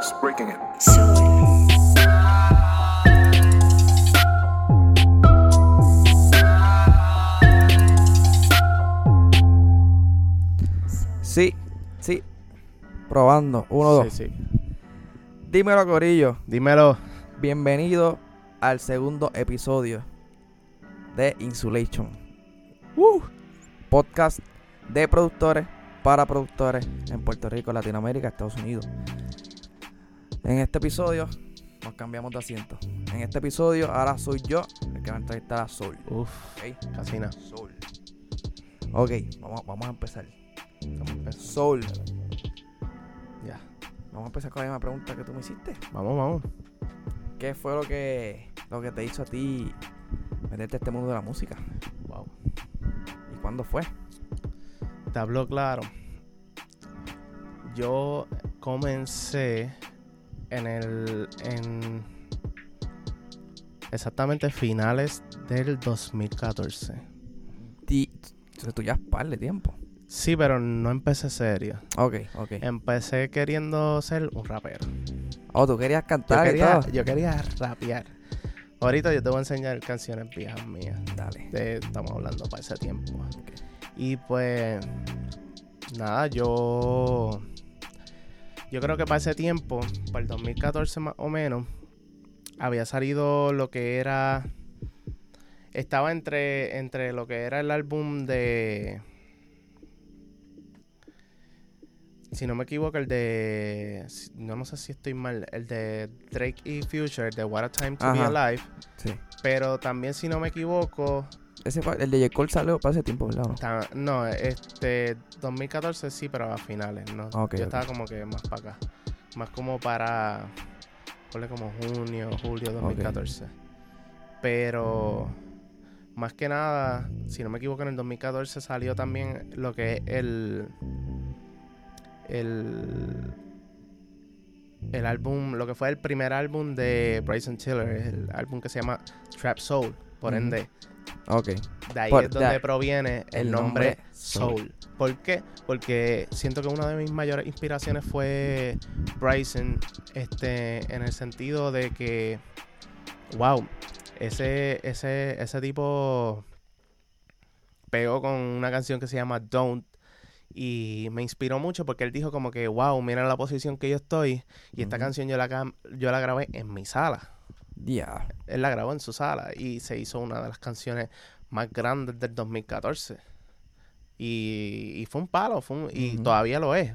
house breaking it. Sí, sí. Probando. Uno, dos. Sí, sí. Dímelo, Corillo. Dímelo. Bienvenido al segundo episodio de Insulation. Uh, podcast de productores para productores en Puerto Rico, Latinoamérica, Estados Unidos. En este episodio nos cambiamos de asiento. En este episodio ahora soy yo el que va a entrevistar a Soul. Uf, ¿ok? casi nada. Soul. Ok, vamos, vamos a empezar. Vamos a empezar. Soul. Ya. Vamos a empezar con la misma pregunta que tú me hiciste. Vamos, vamos. ¿Qué fue lo que, lo que te hizo a ti meterte a este mundo de la música? Wow. ¿Y cuándo fue? Te hablo claro. Yo comencé en el. en. exactamente finales del 2014. Ti, entonces tú ya par de tiempo. Sí, pero no empecé serio. Ok, ok. Empecé queriendo ser un rapero. Oh, tú querías Yo cantar y quería, todo? yo quería rapear. Ahorita yo te voy a enseñar canciones viejas mías. Dale. de- estamos hablando para ese tiempo. Y pues, nada, yo. Yo creo que para ese tiempo, para el 2014 más o menos, había salido lo que era. Estaba entre, entre lo que era el álbum de. Si no me equivoco, el de. No, no sé si estoy mal. El de Drake y Future, de What a Time to Be Ajá. Alive. Sí. Pero también, si no me equivoco, Ese el de J. Cole salió para ese tiempo, ¿verdad? o no? Este 2014 sí, pero a finales, ¿no? Ok, Yo estaba como que más para acá. Más como para. Ponle como junio, julio 2014. Pero. Más que nada, si no me equivoco, en el 2014 salió también lo que es el. El. El álbum, lo que fue el primer álbum de Bryson Tiller, el álbum que se llama Trap Soul. Por ende, Ok. de ahí Por- es donde de- proviene el, nombre, nombre Soul. Soul. ¿Por qué? Porque siento que una de mis mayores inspiraciones fue Bryson, este, en el sentido de que, wow, ese, ese, ese tipo pegó con una canción que se llama Don't y me inspiró mucho porque él dijo como que, wow, mira la posición que yo estoy y esta canción yo la, yo la grabé en mi sala Ya. él la grabó en su sala y se hizo una de las canciones más grandes del 2014. Y, y fue un palo, fue un- y todavía lo es.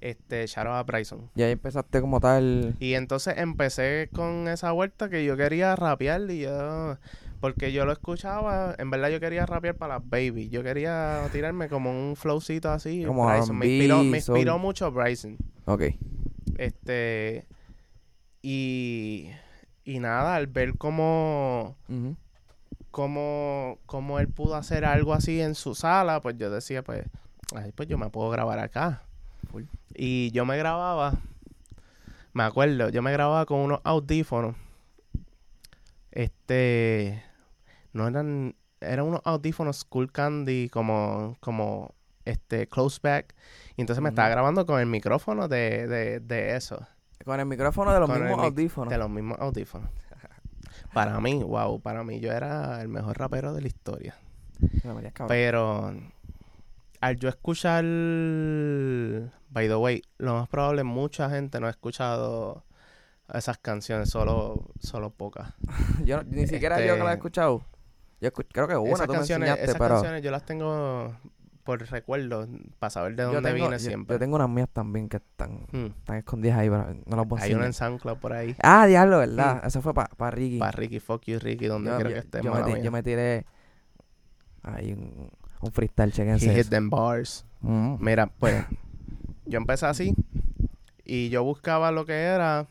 Este, out a Bryson. Y ahí empezaste como tal. Y entonces empecé con esa vuelta que yo quería rapear y yo... Porque yo lo escuchaba, en verdad yo quería rapear para las baby. Yo quería tirarme como un flowcito así. Como Bryson. Me inspiró, me inspiró mucho Bryson. Ok. Este... Y... Y nada, al ver cómo Ujú. cómo, cómo él pudo hacer algo así en su sala, pues yo decía, pues, ay, pues yo me puedo grabar acá. Y yo me grababa, me acuerdo, yo me grababa con unos audífonos. Este, no eran, eran unos audífonos Cool Candy como, como, este, close back. Y entonces me estaba grabando con el micrófono de, de, de eso. Con el micrófono de los Con mismos audífonos. De los mismos audífonos. Para mí, wow, para mí yo era el mejor rapero de la historia. María. Pero al yo escuchar, by the way, lo más probable mucha gente no ha escuchado esas canciones, solo, solo pocas. Yo no- ni siquiera yo que la he este- escuchado. Yo creo que una esas tú me enseñaste, esas pero canciones yo las tengo por recuerdo, para saber de dónde tengo, vine yo- siempre. yo tengo unas mías también que están, Hmm. están escondidas ahí, pero no las a Hay una en SoundCloud por ahí. Ah, diablo, ¿verdad? Mm. Eso fue para Ricky. Para Ricky, fuck you Ricky, donde yo, que esté. yo me, yo me tiré ahí un, un freestyle, He chequense hit eso. them bars. Mm. Mira, pues yo empecé así y yo buscaba lo que era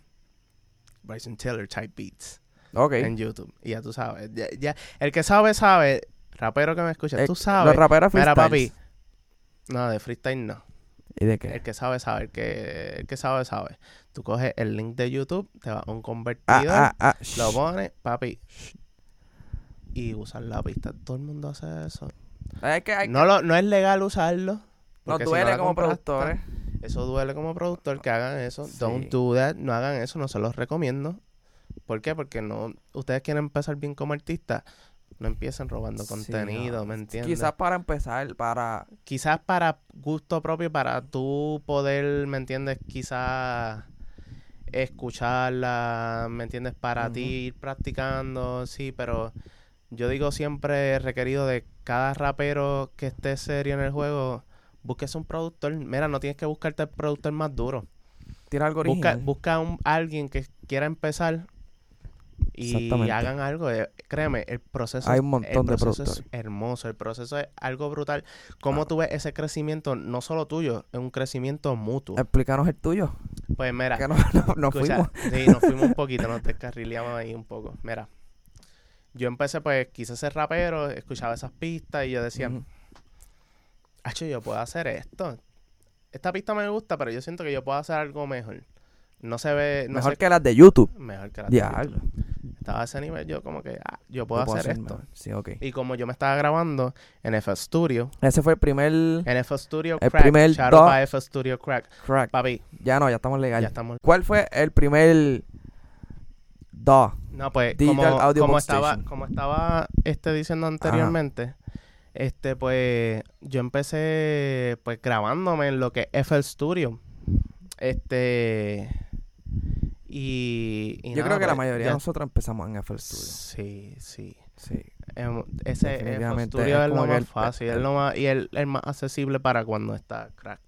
Bryson Tiller type beats Ok. en YouTube. Y ya tú sabes, ya, ya- el que sabe, sabe. Rapero que me escucha, Eh, tú sabes. Los raperos Mira, papi. No, de freestyle no. ¿Y de qué? El que sabe, sabe. El que, el que sabe, sabe. Tú coges el link de YouTube, te vas a un Ah, convertidor, ah, ah. lo shh. pones, papi. Y usar la pista. Todo el mundo hace eso. Es que hay No, lo, no es legal usarlo. Si duele como productores. Eso duele como productor que hagan eso. Sí. Don't do that. No hagan eso. No se los recomiendo. ¿Por qué? Porque no... Ustedes quieren empezar bien como artistas. No empiecen robando contenido. ¿me entiendes? Quizás para empezar, para... quizás para gusto propio, para tú poder, ¿me entiendes? Quizás escucharla, ¿me entiendes? Para ti ir practicando, sí, pero yo digo siempre requerido de cada rapero que esté serio en el juego, búsquese un productor. Mira, no tienes que buscarte el productor más duro. Tiene algo Busca, busca un, alguien que quiera empezar y hagan algo. Eh, Créeme, el proceso, Hay es- un montón el de es hermoso. El proceso es algo brutal. ¿Cómo Ah. tú ves ese crecimiento? No solo tuyo, es un crecimiento mutuo. Explícanos el tuyo. Pues mira, Que no, no, no escucha, fuimos. sí, nos fuimos un poquito, nos descarrileamos ahí un poco. Mira, yo empecé, pues, quise ser rapero, escuchaba esas pistas y yo decía, Ujú. Hacho, yo puedo hacer esto. Esta pista me gusta, pero yo siento que yo puedo hacer algo mejor. No se ve, no Mejor sé- que las de YouTube. mejor que la de Ya. YouTube. Estaba a ese nivel, yo como que, ah, yo puedo, hacer, hacer esto. mejor. Sí, ok. Y como yo me estaba grabando en FL Studio, Ese fue el primer en FL Studio El Crack, primer shout out FL Studio Crack. crack. Papi, Ya no, ya estamos legal. ya estamos. ¿Cuál fue el primer DAW? No, pues Digital como, Audio como Box estaba, Station. como estaba este diciendo anteriormente, este pues yo empecé pues grabándome en lo que es FL Studio. Este y, y Yo nada, creo que la pues, mayoría ya- de nosotros empezamos en FL Studio. Sí, sí. Sí. Em, ese FL Studio es es, lo más el- fácil, es el- lo más, y el, el más accesible para cuando está crack.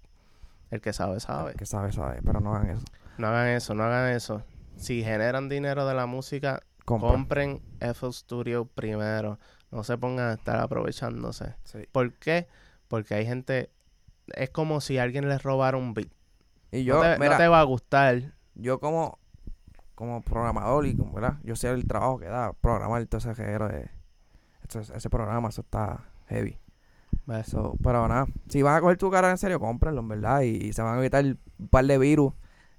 El que sabe, sabe. Que sabe, sabe. Pero no hagan eso. No hagan eso, no hagan eso. Si generan dinero de la música, Compra. compren FL Studio primero. No se pongan a estar aprovechándose. Sí. ¿Por qué? Porque hay gente... Es como si alguien les robara un beat. Y yo, no, te, no mira, te va a gustar. yo como, como programador y como, ¿verdad? Yo sé el trabajo que da programar todo ese reguero de... ese programa, eso está heavy. ¿ves? So, pero nada, si van a coger tu cara en serio, cómprenlo, en verdad. Y, y se van a evitar un par de virus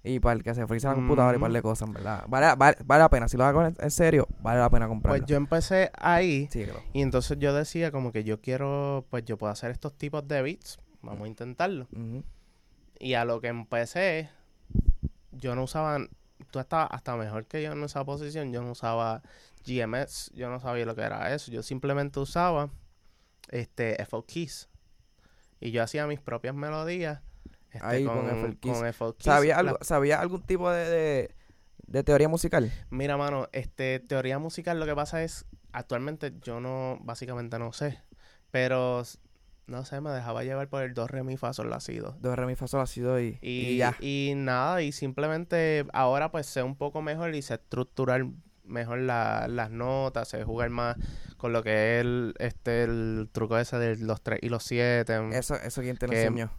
y para el que se frisa la computadora y un par de cosas, en verdad. Vale, vale, vale la pena. Si lo van a coger en serio, vale la pena comprarlo. Pues yo empecé ahí Sí, y entonces yo decía como que yo quiero... Pues yo puedo hacer estos tipos de beats. Vamos a intentarlo. Y a lo que empecé, yo no usaba... Tú estabas hasta mejor que yo en esa posición. Yo no usaba GMS. Yo no sabía lo que era eso. Yo simplemente usaba este FL Keys. Y yo hacía mis propias melodías. este, Ahí con FL Keys. con FL Keys. ¿Sabía, La- algo, ¿Sabía algún tipo de, de, de teoría musical? Mira, mano, este, teoría musical lo que pasa es, actualmente yo no, básicamente no sé. Pero, no sé, me dejaba llevar por el do, re, mi, fa, sol, la, si, do. Do, re, mi, fa, sol, la, si, do y, Y, y ya. y nada, y simplemente ahora pues sé un poco mejor y sé estructurar mejor la- las notas, sé jugar más con lo que es el, este, el truco ese de los 3 y los 7. Eso, eso quien te lo enseñó.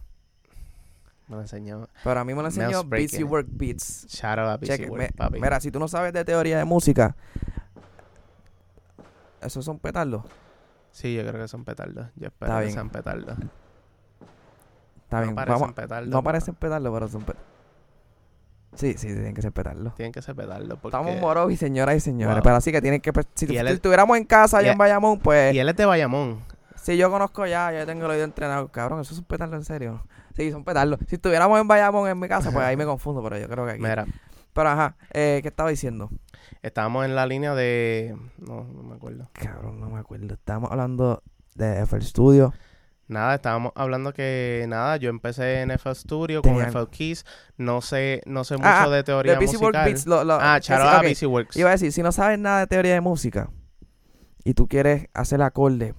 Me lo enseñó. Pero a mí me lo enseñó Busy. Work Beats. Shout out a Busy Cheque, Work, me- papi. mira, si tú no sabes de teoría de música, esos son petardos. Sí, yo creo que son petardos. Yo espero Está que bien. sean petardos. Está no bien, parecen vamos. petardos. No parecen petardos, pero son petardos. Sí, sí, tienen que ser petardos. Tienen que ser petardos porque... Estamos moros y señoras y señores. Wow. Pero así que tienen que. pe- Si, Y tu- él si es- estuviéramos en casa allá y en Bayamón, pues. Y él es de Bayamón. Si yo conozco ya, yo tengo el oído entrenado. Cabrón, eso es un petardo en serio. Sí, son petardos. Si estuviéramos en Bayamón en mi casa, pues ahí me confundo, pero yo creo que aquí. Mira, Pero ajá, eh, ¿qué estaba diciendo? estábamos en la línea de... No, no me acuerdo. Cabrón, no me acuerdo. Estábamos hablando de FL Studio. Nada, estábamos hablando que nada, yo empecé en FL Studio con FL Keys, no sé, no sé mucho Ah, de De teoría Work musical. Beats. Lo, lo- ah, que sí, shout out a ok. Busy Works. Iba a decir, si no sabes nada de teoría de música y tú quieres hacer acorde,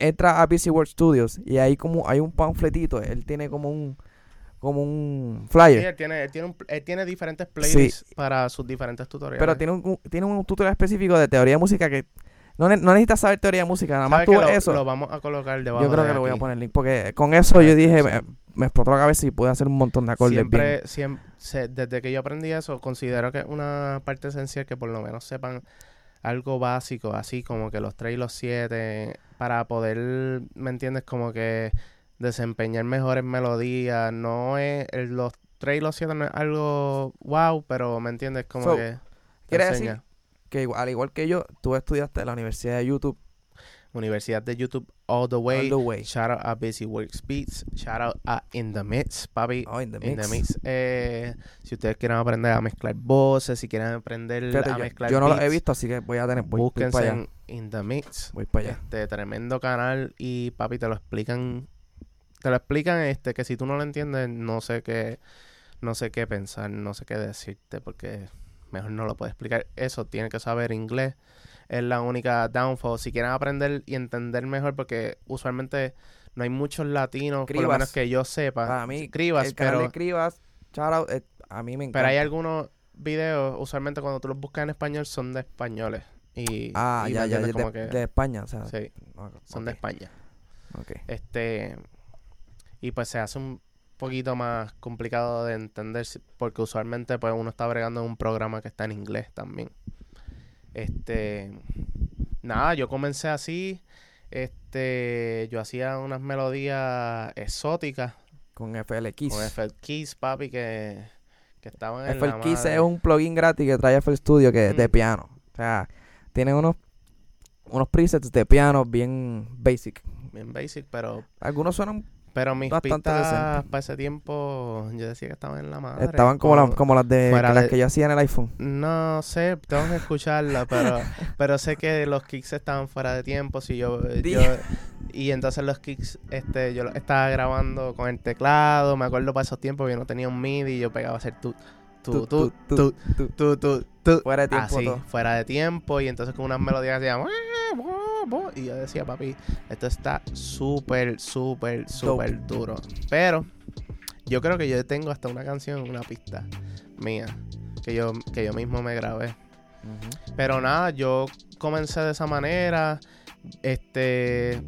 entra a Busy Work Studios y ahí como hay un panfletito, él tiene como un como un Sí, flyer, él tiene, él tiene, un- él tiene diferentes playlists para sus diferentes tutoriales. pero tiene un, tiene un tutorial específico de teoría de música que no, ne- no necesitas saber teoría de música, nada más ¿Sabes tú lo, eso. lo vamos a colocar debajo yo creo de que lo voy a poner link porque con eso yo dije, me, Sí. me explotó la cabeza y pude hacer un montón de acordes bien. Siempre, siempre, se- desde que yo aprendí eso, considero que es una parte esencial que por lo menos sepan algo básico, así como que los 3 y los 7, para poder, ¿me entiendes? Como que desempeñar mejores melodías. No es, el- los 3 y los 7 no es algo wow, pero ¿me entiendes? Como So, que... quiere decir. Que igual- al igual que yo, tú estudiaste en la Universidad de YouTube Universidad de YouTube All the Way. All the way. Shout out a Busy Works Beats. Shout out a In the Mix, papi. Oh, in the In mix. the Mix. Eh, si ustedes quieren aprender a mezclar voces, si quieren aprender Fíjate, a yo, mezclar yo no lo he beats, visto, así que voy a tener. Voy, voy búsquense para allá. en In the Mix. Voy para allá. Este tremendo canal y papi te lo explican te lo explican este que si tú no lo entiendes no sé qué no sé qué pensar, no sé qué decirte porque mejor no lo puedo explicar. Eso tiene que saber inglés. Es la única downfall. Si quieren aprender y entender mejor porque usualmente no hay muchos latinos, por lo Cribas. menos que yo sepa. Para mí, Cribas, el canal pero de Cribas, out, eh, a mí me encanta. pero hay algunos videos, usualmente cuando tú los buscas en español son de españoles y Ah, y ya, ya, entiendes de, como que de España, o sea. sí, son de España. ok. Este. Y pues se hace un poquito más complicado de entender porque usualmente pues uno está bregando en un programa que está en inglés también. Este. Nada, yo comencé así. Este. Yo hacía unas melodías exóticas Con FL Keys. con FL Keys, papi, que, que estaban en FL la Keys madre. es un plugin gratis que trae FL Studio que es de Mm. piano. O sea, tiene unos, unos presets de piano bien basic. Bien basic, pero. Algunos suenan, Pero mis Bastante pistas decente. para ese tiempo, yo decía que estaban en la madre. estaban como, las, como las de fuera las de- que yo hacía en el iPhone. No sé, tengo que escucharla, pero, pero sé que los kicks estaban fuera de tiempo. Si yo, yo- y entonces los kicks, este, yo los estaba grabando con el teclado. Me acuerdo para esos tiempos yo no tenía un MIDI y yo pegaba a hacer tu, tu, tu, tu, tu, tu, tu, Fuera de tiempo así, todo. fuera de tiempo. Y entonces con unas melodías que y yo decía, papi, esto está súper, súper, súper duro. Pero yo creo que yo tengo hasta una canción, una pista mía, que yo, que yo mismo me grabé. Pero nada, yo comencé de esa manera. Este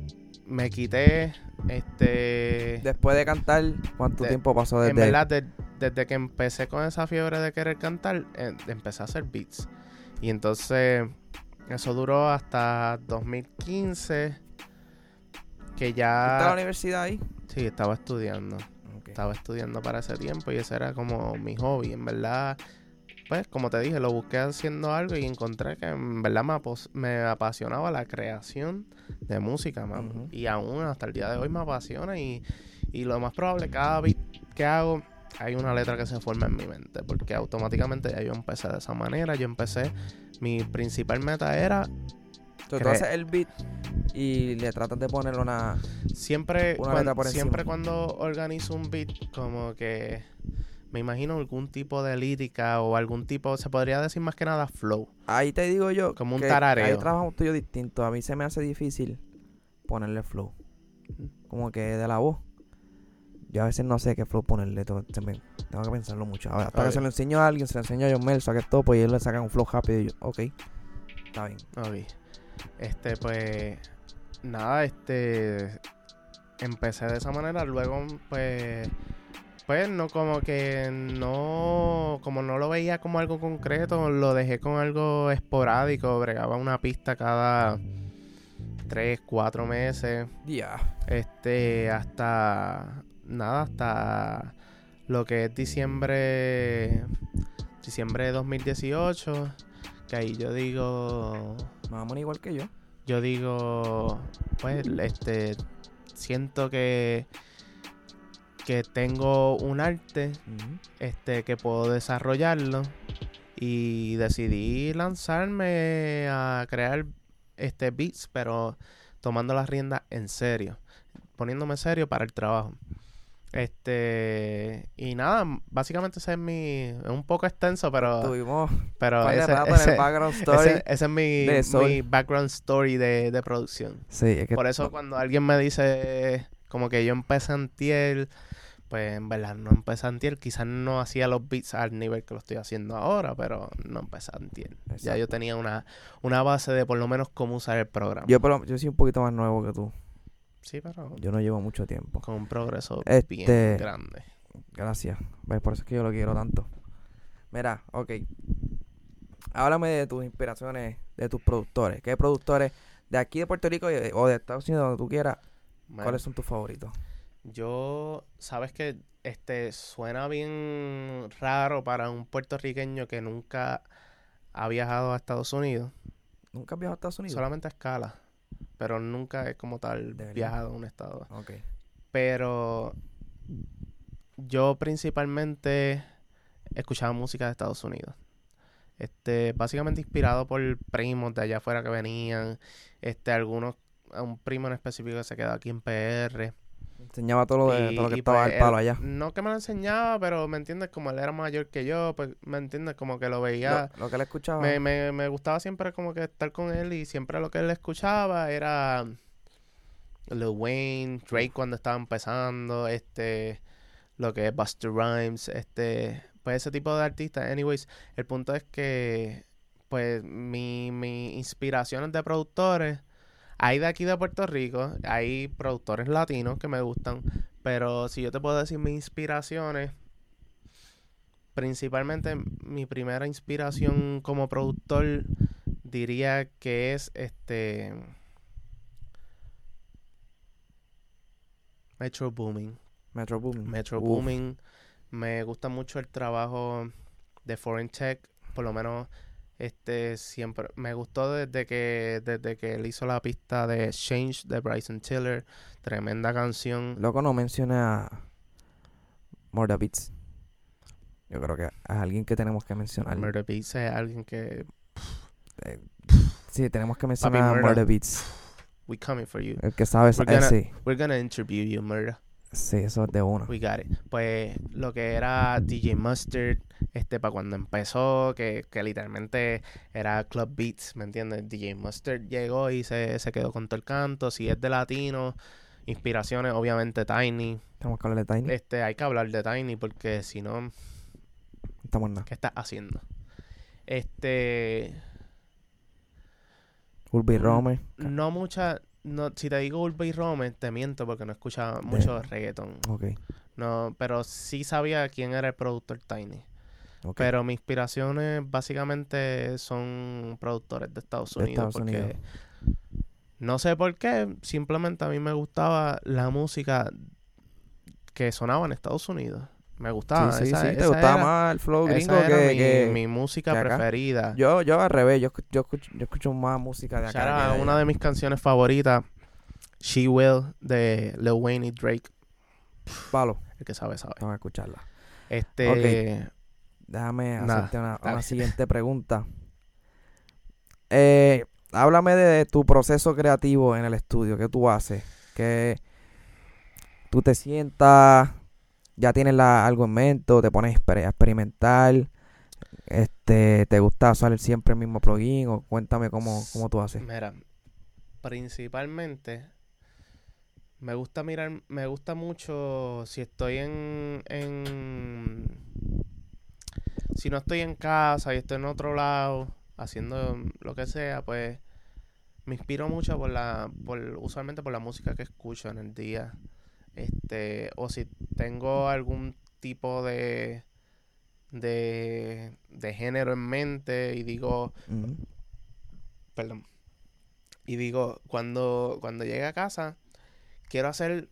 me quité. Este. Después de cantar, ¿cuánto De- tiempo pasó desde en verdad, de- desde que empecé con esa fiebre de querer cantar, eh, empecé a hacer beats. Y entonces, eso duró hasta 2015. Que ¿Fuiste a la ya. universidad ahí? Sí, estaba estudiando. Estaba estudiando para ese tiempo y ese era como mi hobby. En verdad, pues como te dije, lo busqué haciendo algo y encontré que en verdad me, apasionaba la creación de música. Ujú. Y aún hasta el día de hoy me apasiona y, y lo más probable, cada beat que hago, hay una letra que se forma en mi mente. Porque automáticamente ya yo empecé de esa manera. Yo empecé, mi principal meta era Entonces, tú haces el beat y le tratas de poner una... Siempre, Una cuan- letra por siempre cuando organizo un beat, como que me imagino algún tipo de lírica o algún tipo, se podría decir más que nada flow. Ahí te digo yo. Como un que tarareo. Hay trabajos tuyos distintos. A mí se me hace difícil ponerle flow. Como que de la voz. Yo a veces no sé qué flow ponerle. todo- me- tengo que pensarlo mucho. Ahora, hasta que se lo enseño a alguien, se lo enseño a John Mel, saque todo, pues y él le saca un flow rápido. Y yo, ok, está bien. Ok. Este, pues, nada, este, empecé de esa manera, luego, pues, pues, no, como que no, como no lo veía como algo concreto, lo dejé con algo esporádico, bregaba una pista cada tres, cuatro meses. Ya. Este, hasta. Nada, hasta lo que es diciembre. Diciembre de 2018. Que ahí yo digo. Vamos igual que yo. Yo digo. Pues, este. Siento que. Que tengo un arte. Este, que puedo desarrollarlo. Y decidí lanzarme a crear este beats, pero tomando las riendas en serio. Poniéndome serio para el trabajo. Este. Y nada, básicamente ese es mi. Es un poco extenso, pero. Tuvimos Pero ese, en ese- background story. ese- ese es mi, background story de, de producción. Sí, es que Por eso cuando alguien me dice como que yo empecé antier, pues en verdad no empecé antier. Quizás no hacía los beats al nivel que lo estoy haciendo ahora, pero no empecé antier. Ya Exacto. yo tenía una, una base de por lo menos cómo usar el programa. yo, por lo- yo soy un poquito más nuevo que tú. Sí, pero Yo no llevo mucho tiempo. con un progreso Este- bien grande. Gracias. ¿Ves? Por eso es que yo lo quiero tanto. Mira, ok. Háblame de tus inspiraciones, de tus productores. ¿Qué productores de aquí de Puerto Rico o de Estados Unidos, donde tú quieras, Man, cuáles son tus favoritos? Yo, sabes que este suena bien raro para un puertorriqueño que nunca ha viajado a Estados Unidos. ¿Nunca has viajado a Estados Unidos? Solamente a escala. Pero nunca he como tal De viajado a un estado. Ok. Pero yo principalmente escuchaba música de Estados Unidos. Este, básicamente inspirado por primos de allá afuera que venían, este, algunos, un primo en específico que se quedó aquí en PR. Enseñaba todo lo, de, Y- todo lo que estaba pues, al palo él- allá. No que me lo enseñaba, pero me entiendes, como él era mayor que yo, pues me entiendes, como que lo veía. Lo, lo que él escuchaba. Me, me, me gustaba siempre como que estar con él y siempre lo que él escuchaba era Lil Wayne, Drake cuando estaba empezando, este, lo que es Buster Rhymes, este, pues ese tipo de artistas. Anyways, el punto es que, pues, mi, mi inspiraciones de productores, hay de aquí de Puerto Rico, hay productores latinos que me gustan, pero si yo te puedo decir mis inspiraciones, principalmente mi primera inspiración como productor diría que es este Metro Booming. Metro Booming. Metro Uf. Booming. Me gusta mucho el trabajo de Foreign Tech, por lo menos este siempre me gustó desde que desde que él hizo la pista de Change de Bryson Tiller, tremenda canción. Loco, no mencione a Murda Beats. Yo creo que es alguien que tenemos que mencionar. Murder Beats es alguien que Eh, sí, tenemos que mencionar. Murda Beats. we coming for you. El que sabe, sí. We're gonna interview you, Murder. Sí, eso es de uno. We got it. Pues lo que era DJ Mustard, este, para cuando empezó, que, que literalmente era Club Beats, ¿me entiendes? DJ Mustard llegó y se, se quedó con todo el canto. Si es de latino, inspiraciones, obviamente Tiny. Tenemos que hablar de Tiny. Este, hay que hablar de Tiny porque si no, estamos nada. ¿qué estás haciendo? Este, Urbi Romer. no mucha, no, si te digo Urba y Rome, te miento porque no escuchaba mucho reggaeton. No, pero sí sabía quién era el productor Tiny. Pero mis inspiraciones básicamente son productores de Estados De Unidos. Estados porque Unidos. no sé por qué, simplemente a mí me gustaba la música que sonaba en Estados Unidos. Me gustaba. sí, sí, esa- sí. Te esa gustaba era- más el flow esa gringo era que, mi, que- mi música que preferida. Yo, yo al revés. Yo, yo, escucho, yo escucho más música de acá. era que de una allá. de mis canciones favoritas. She Will de Lil Wayne y Drake. Palo. El que sabe, sabe. Vamos a escucharla. Este. Déjame hacerte una, siguiente pregunta. Eh, háblame de tu proceso creativo en el estudio. ¿Qué tú haces? Que tú te sientas, ya tienes algo en mente, o te pones a experimentar. Este, ¿te gusta usar siempre el mismo plugin? O cuéntame cómo, cómo tú haces. Mira, principalmente me gusta mirar, me gusta mucho si estoy en, en si no estoy en casa y estoy en otro lado haciendo lo que sea, pues me inspiro mucho por la, por, usualmente por la música que escucho en el día. Este, o si tengo algún tipo de de, de género en mente y digo, perdón. Y digo, cuando, cuando llegue a casa, quiero hacer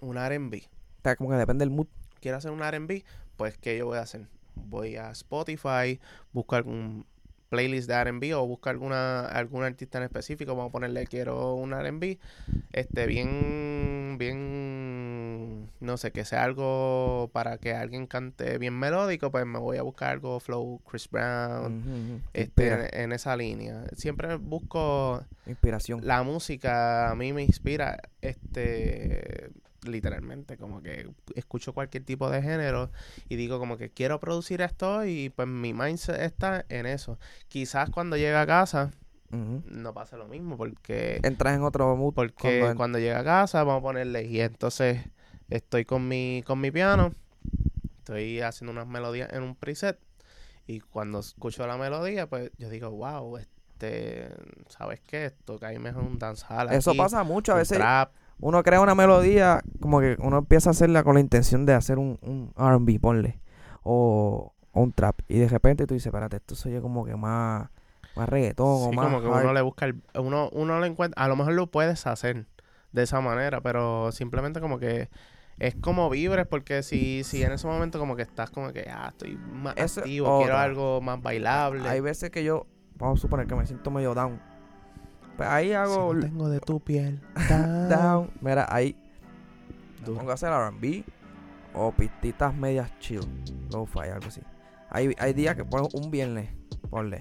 un R&B. Sea, como que depende del mood. Quiero hacer un R&B, pues ¿qué yo voy a hacer? Voy a Spotify, busco algún playlist de R&B o busco alguna algún artista en específico, vamos a ponerle quiero un R&B, este bien bien no sé, que sea algo para que alguien cante bien melódico, pues me voy a buscar algo flow Chris Brown, este en, en esa línea. Siempre busco Inspiración. la música a mí me inspira este literalmente como que escucho cualquier tipo de género y digo como que quiero producir esto y pues mi mindset está en eso quizás cuando llegue a casa no pasa lo mismo porque Entras en otro mood. porque cuando cuando, llegue a casa vamos a ponerle y entonces estoy con mi con mi piano estoy haciendo unas melodías en un preset y cuando escucho la melodía pues yo digo wow este sabes qué esto cae mejor un dancehall Eso aquí, pasa mucho. A veces trap uno crea una melodía, como que uno empieza a hacerla con la intención de hacer un, un RB, ponle, o, o un trap, y de repente tú dices, espérate, esto se oye como que más, más reggaetón, o Sí, más como que hard". uno le busca el, uno uno le encuentra a lo mejor lo puedes hacer de esa manera pero simplemente como que es como vibres porque si si en ese momento como que estás como que ah estoy más activo quiero algo más bailable Hay veces que yo, vamos a suponer que me siento medio down, Pues ahí Si hago no tengo de tu piel. down. Mira, ahí me Duro. pongo a hacer R&B o pistitas medias chill, lo-fi, algo así. Hay, hay días que pongo un viernes, ponle.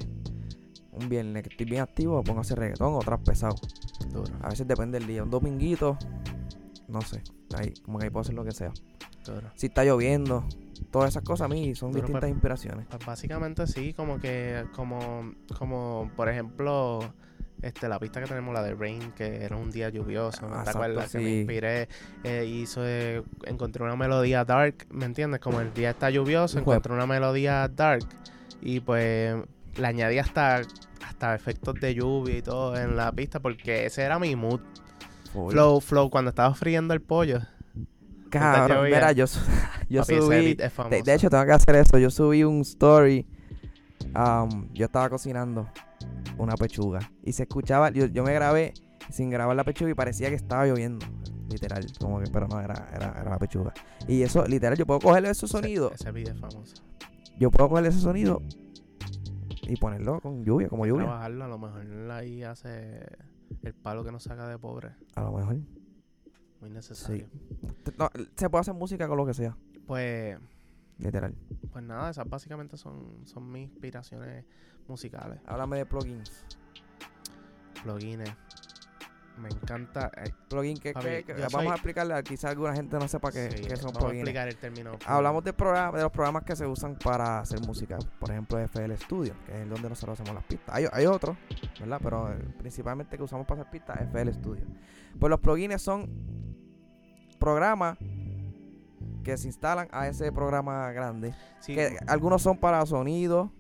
Un viernes que estoy bien activo, pongo a hacer reggaetón o trap pesado. Duro, A veces depende del día. Un dominguito, no sé. Ahí, como que ahí puedo hacer lo que sea. Si está lloviendo, todas esas cosas a mí son distintas pues. inspiraciones. Pues básicamente sí, como que, como, como por ejemplo, este, la pista que tenemos, la de Rain, que era un día lluvioso, ¿no te acuerdas? Que me inspiré, eh, hizo, eh, encontré una melodía dark, ¿me entiendes? Como el día está lluvioso, encontré una melodía dark y pues le añadí hasta, hasta efectos de lluvia y todo en la pista porque ese era mi mood. Full. Flow, flow, cuando estaba friendo el pollo. Cabrón, mira, yo, yo papi, subí. De, de hecho, tengo que hacer eso. Yo subí un story. um, yo estaba cocinando una pechuga. Y se escuchaba. Yo, yo me grabé sin grabar la pechuga y parecía que estaba lloviendo. Literal. Como que, pero no, era, era, era la pechuga. Y eso, literal, yo puedo cogerle ese sonido. Ese, ese beat es famoso. Yo puedo cogerle ese sonido y ponerlo con lluvia, como lluvia. Trabajarlo, a lo mejor ahí hace el palo que nos saca de pobre. A lo mejor. Muy necesario. No, se puede hacer música con lo que sea. Pues, Literal. pues nada, esas básicamente son, son mis inspiraciones musicales. Háblame de plugins. Plugins. Me encanta. eh, Plugin que, que- vamos soy- a explicarle, quizás alguna gente no sepa qué, sí, qué son vamos a plugins. explicar el término. Hablamos de, programa, de los programas que se usan para hacer música. Por ejemplo, FL Studio, que es donde nosotros hacemos las pistas. Hay, hay otros, ¿verdad? Pero eh, principalmente que usamos para hacer pistas, FL Studio. Pues los plugins son programas que se instalan a ese programa grande. Sí, Que algunos son para sonido,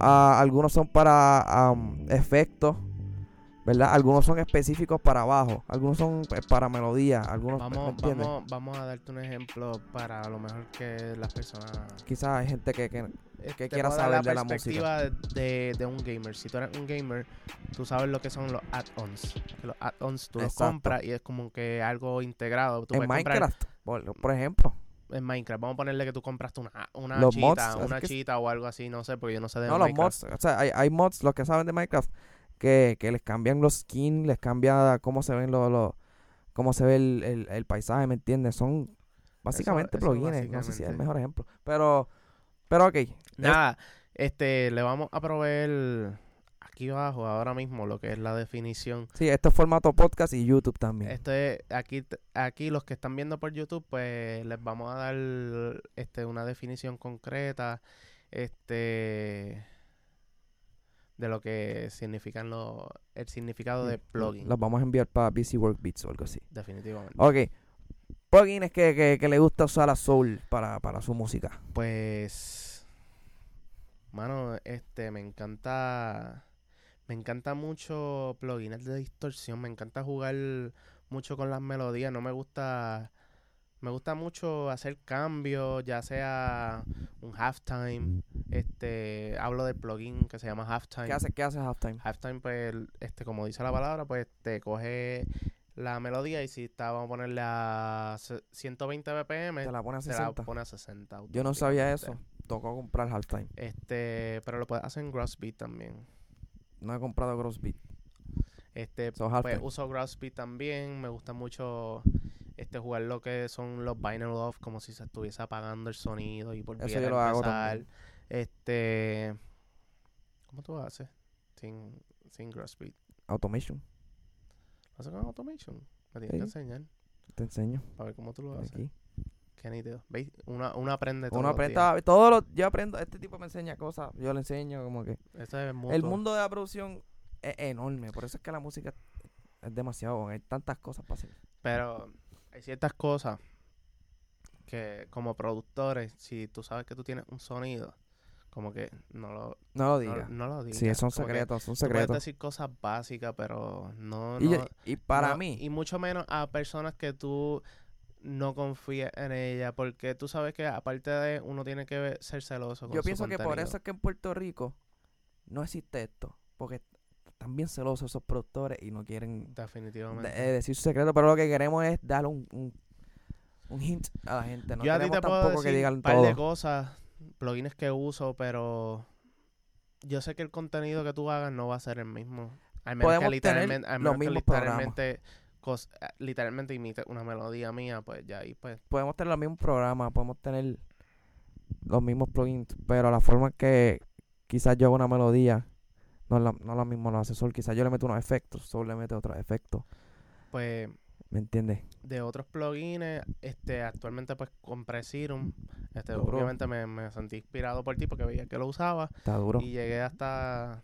ah, algunos son para am, efectos, ¿verdad? Algunos son específicos para bajo, algunos son eh, para melodía, algunos, ¿me vamos, vamos, vamos a darte un ejemplo para a lo mejor que las personas Quizás hay gente que, que eh, que quiera saber de la perspectiva de, de un gamer. Si tú eres un gamer, tú sabes lo que son los add-ons. Los add-ons tú los compras y es como que algo integrado. Tú en puedes comprar- Minecraft, por, ejemplo. en Minecraft, vamos a ponerle que tú compraste una, una Los chita, mods, una chita o algo así, no sé, porque yo no sé de No, los Minecraft. mods, o sea, hay, hay mods, los que saben de Minecraft, que, que les cambian los skins, les cambia cómo se ven los, los cómo se ve el, el- el paisaje, ¿me entiendes? Son básicamente eso plugins, no sé si es el mejor ejemplo. Pero, pero ok, Nada, este, le vamos a proveer aquí abajo ahora mismo lo que es la definición. sí, esto es formato podcast y YouTube también. Esto es, aquí, aquí los que están viendo por YouTube, pues les vamos a dar este, una definición concreta, este, de lo que significan los, el significado de plugin, Los vamos a enviar para BC Work Beats o algo así. definitivamente. Ok, plugins que, que, que le gusta usar a Soul para, para su música. Pues, mano, este, me encanta, me encanta mucho plugins de distorsión, me encanta jugar mucho con las melodías, no me gusta, me gusta mucho hacer cambios, ya sea un halftime, este, hablo del plugin que se llama halftime. ¿Qué hace, qué hace Halftime? Halftime, pues, este, como dice la palabra, pues te coge la melodía y si está, vamos a ponerle a se- 120 BPM, Te la pone a te la 60. pone a 60. Yo no sabía eso. Tocó comprar Halftime. Este, pero lo puedes hacer en Grossbeat también. No he comprado Grossbeat. Este, So, pues uso Grossbeat también. Me gusta mucho este jugar lo que son los binary off, como si se estuviese apagando el sonido y volviera yo lo a hago también. Este, ¿cómo tú haces? Sin, sin Grossbeat. Automation. ¿Lo haces con automation? Me tienes Sí. que enseñar Te enseño. para ver cómo tú lo haces. Aquí. Qué nítido. ¿Veis? Uno, uno aprende todo. Uno aprende. Todos los, yo aprendo. Este tipo me enseña cosas. Yo le enseño como que. Este es mutuo. El mundo de la producción es enorme. Por eso es que la música es demasiado. Hay tantas cosas para hacer. Pero hay ciertas cosas que como productores, si tú sabes que tú tienes un sonido, como que no lo, No lo no, digas. no lo digas. sí, son secretos. Son tú puedes secretos. decir cosas básicas, pero no... Y, no- y para no- mí. Y mucho menos a personas que tú no confíes en ella, porque tú sabes que aparte de uno tiene que ser celoso con Yo su pienso que por eso es que en Puerto Rico no existe esto. Porque están bien celosos esos productores y no quieren Definitivamente. de- eh, decir su secreto. Pero lo que queremos es dar un, un, un hint a la gente. No Yo a ti queremos te puedo tampoco que decir digan un par todo. de cosas, plugins que uso, pero yo sé que el contenido que tú hagas no va a ser el mismo. Al menos podemos que tener literalmente, al los menos que mismos programas. literalmente, cos- eh, literalmente imite una melodía mía, pues ya ahí pues podemos tener los mismos programas, podemos tener los mismos plugins, pero la forma que quizás yo hago una melodía no es la, no es la misma lo hace Sol. Quizás yo le meto unos efectos, Sol le mete otros efectos. pues ¿Me entiendes? de otros plugins, este, actualmente pues compré Serum. Este, Duro. obviamente me, me sentí inspirado por ti porque veía que lo usaba Está duro. y llegué hasta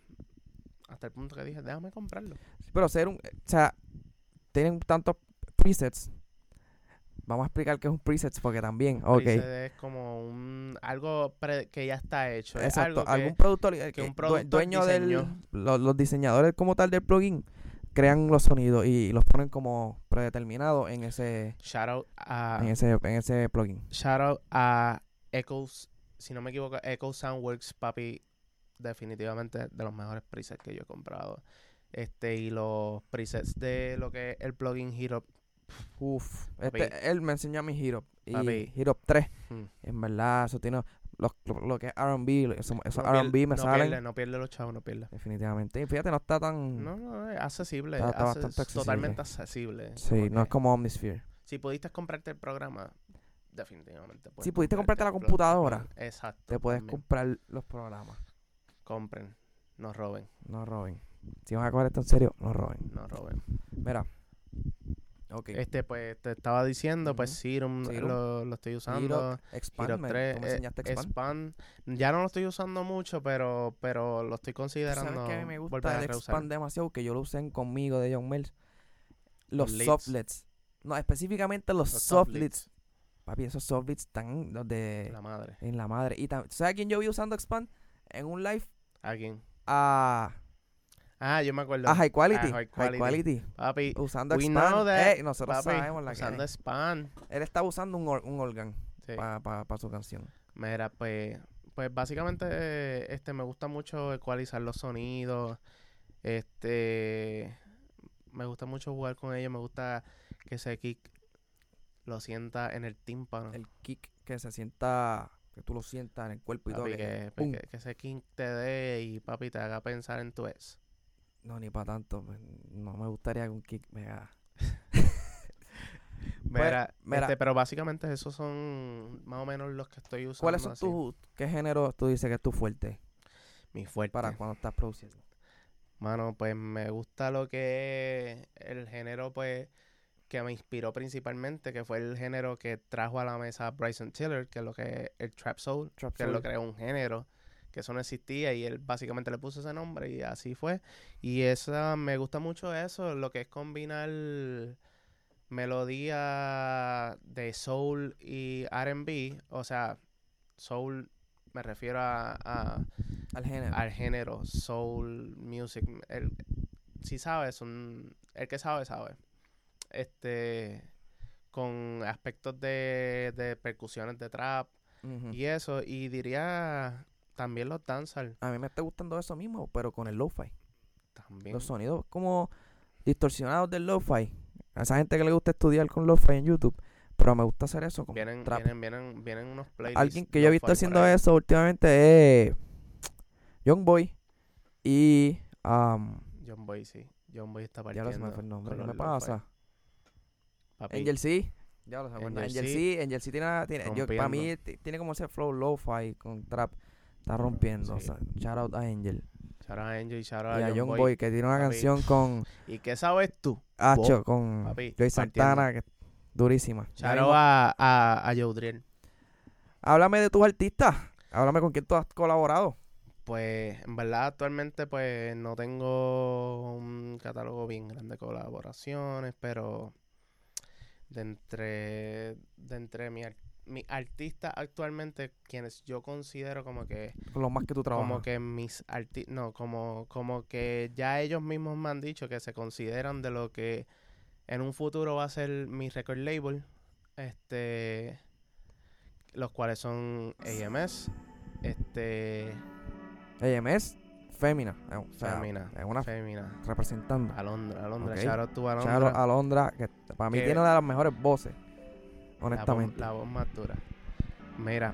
hasta el punto que dije, déjame comprarlo. Sí, Pero ser un. O sea, tienen tantos presets. Vamos a explicar qué es un preset porque también. Ok. Preset es como un algo pre- que ya está hecho. Es Exacto. algo que- Algún productor, eh, que un productor dueño del. Los, los diseñadores como tal del plugin crean los sonidos y los ponen como predeterminados en ese, shout out a en ese, en ese plugin. shout out a Echoes, si no me equivoco, Echo Soundworks, papi, definitivamente de los mejores presets que yo he comprado. Este y los presets de lo que es el plugin Hero Uf, este, él me enseñó a mi Hero. Y Papi. Hero 3. Hmm. En verdad, eso tiene. Lo, lo que es RB, eso- esos no RB me no. Pierde, no pierde los chavos, no pierde. Definitivamente. Y fíjate, no está tan. No, no, es accesible. Está- bastante accesible. Totalmente accesible. sí, no es como Omnisphere. Si pudiste comprarte el programa, definitivamente. puedes Si pudiste comprarte la computadora, Exacto. Te puedes también. comprar los programas. Compren, no roben, No roben. Si van a coger esto en serio, no roben. no roben. Mira. Este, pues te estaba diciendo, pues. Serum, Serum. Lo, lo estoy usando. Expand. Hero me- 3, tú me eh, enseñaste Expand. Expand. Ya no lo estoy usando mucho, pero, pero lo estoy ¿Tú considerando. ¿Sabes que a mí me gusta el. Expand demasiado? Que yo lo usé en conmigo de John Mills. Los, leads. softlets. No, específicamente los, Los softlets. Papi, esos softlets están los de La madre. en la madre. Y ¿sabes a quién yo vi usando Expand? En un live ¿A quién? a, Ah, yo me acuerdo. a High Quality. A High High Quality. Quality. Papi, Usando that, Eh, nosotros papi, sabemos la que usando es. Expand. Él estaba usando un, or- un órgano Sí. para su canción. Mira, pues, pues básicamente este me gusta mucho ecualizar los sonidos. Este me gusta mucho jugar con ellos, me gusta que ese kick lo sienta en el tímpano. El kick que se sienta, que tú lo sientas en el cuerpo y todo. Papi, que- que, que, que ese kick te dé y papi te haga pensar en tu ex. No, ni para tanto. pues, No me gustaría que un kick me haga. Mira, mira. este, pero básicamente esos son más o menos los que estoy usando. ¿Cuáles son tus, qué género tú dices que es tu fuerte Mi fuerte. para cuando estás produciendo? Mano, pues me gusta lo que es el género, pues, que me inspiró principalmente, que fue el género que trajo a la mesa Bryson Tiller, que es lo que es el Trap Soul, Trap que él lo soul. creó un género, que eso no existía y él básicamente le puso ese nombre y así fue. Y esa, me gusta mucho eso, lo que es combinar melodía de soul y R&B, o sea, soul me refiero a- a Al género. al género soul music. El, si sabes, un, el que sabe, sabe. Este, con aspectos de, de percusiones de trap y eso. Y diría también los dancehall. A mí me está gustando eso mismo, pero con el lo-fi. También. Los sonidos como distorsionados del lo-fi. A esa gente que le gusta estudiar con lo-fi en YouTube. Pero me gusta hacer eso con Vienen, trap. vienen, vienen, vienen unos playlists. Alguien que yo he visto haciendo eso últimamente es Young Boy y um, John Boy, sí. John Boy está ya partiendo. lo se me el nombre, ¿qué me pasa? Papi, Angel C. Ya lo. Angel Angel C. C. Angel C tiene, tiene yo, para mí tiene como ese flow lo-fi con trap. Está rompiendo. Sí. o sea, shout out a Angel. shout out a Angel y shout out y a John Young Boy. Boy, que tiene una Papi. canción con ¿Y qué sabes tú? Hacho, con papi, Joy Santana, que durísima. Shout out a, a, a Yodriel. Háblame de tus artistas. Háblame con quién tú has colaborado. Pues en verdad actualmente pues no tengo un catálogo bien grande de colaboraciones, pero de entre, de entre mi, ar- mi artistas actualmente, quienes yo considero como que, los más que tú trabajas. como que mis artistas, no, como, como que ya ellos mismos me han dicho que se consideran de lo que en un futuro va a ser mi record label, este, los cuales son AMS, este... AMS, Fémina. eh, O sea, Femina. es una Femina. representando. Alondra, Alondra. Ok. Shout out to Alondra. Charo Alondra, que para mí Que- tiene una de las mejores voces. La voz- Honestamente. La voz más. Mira,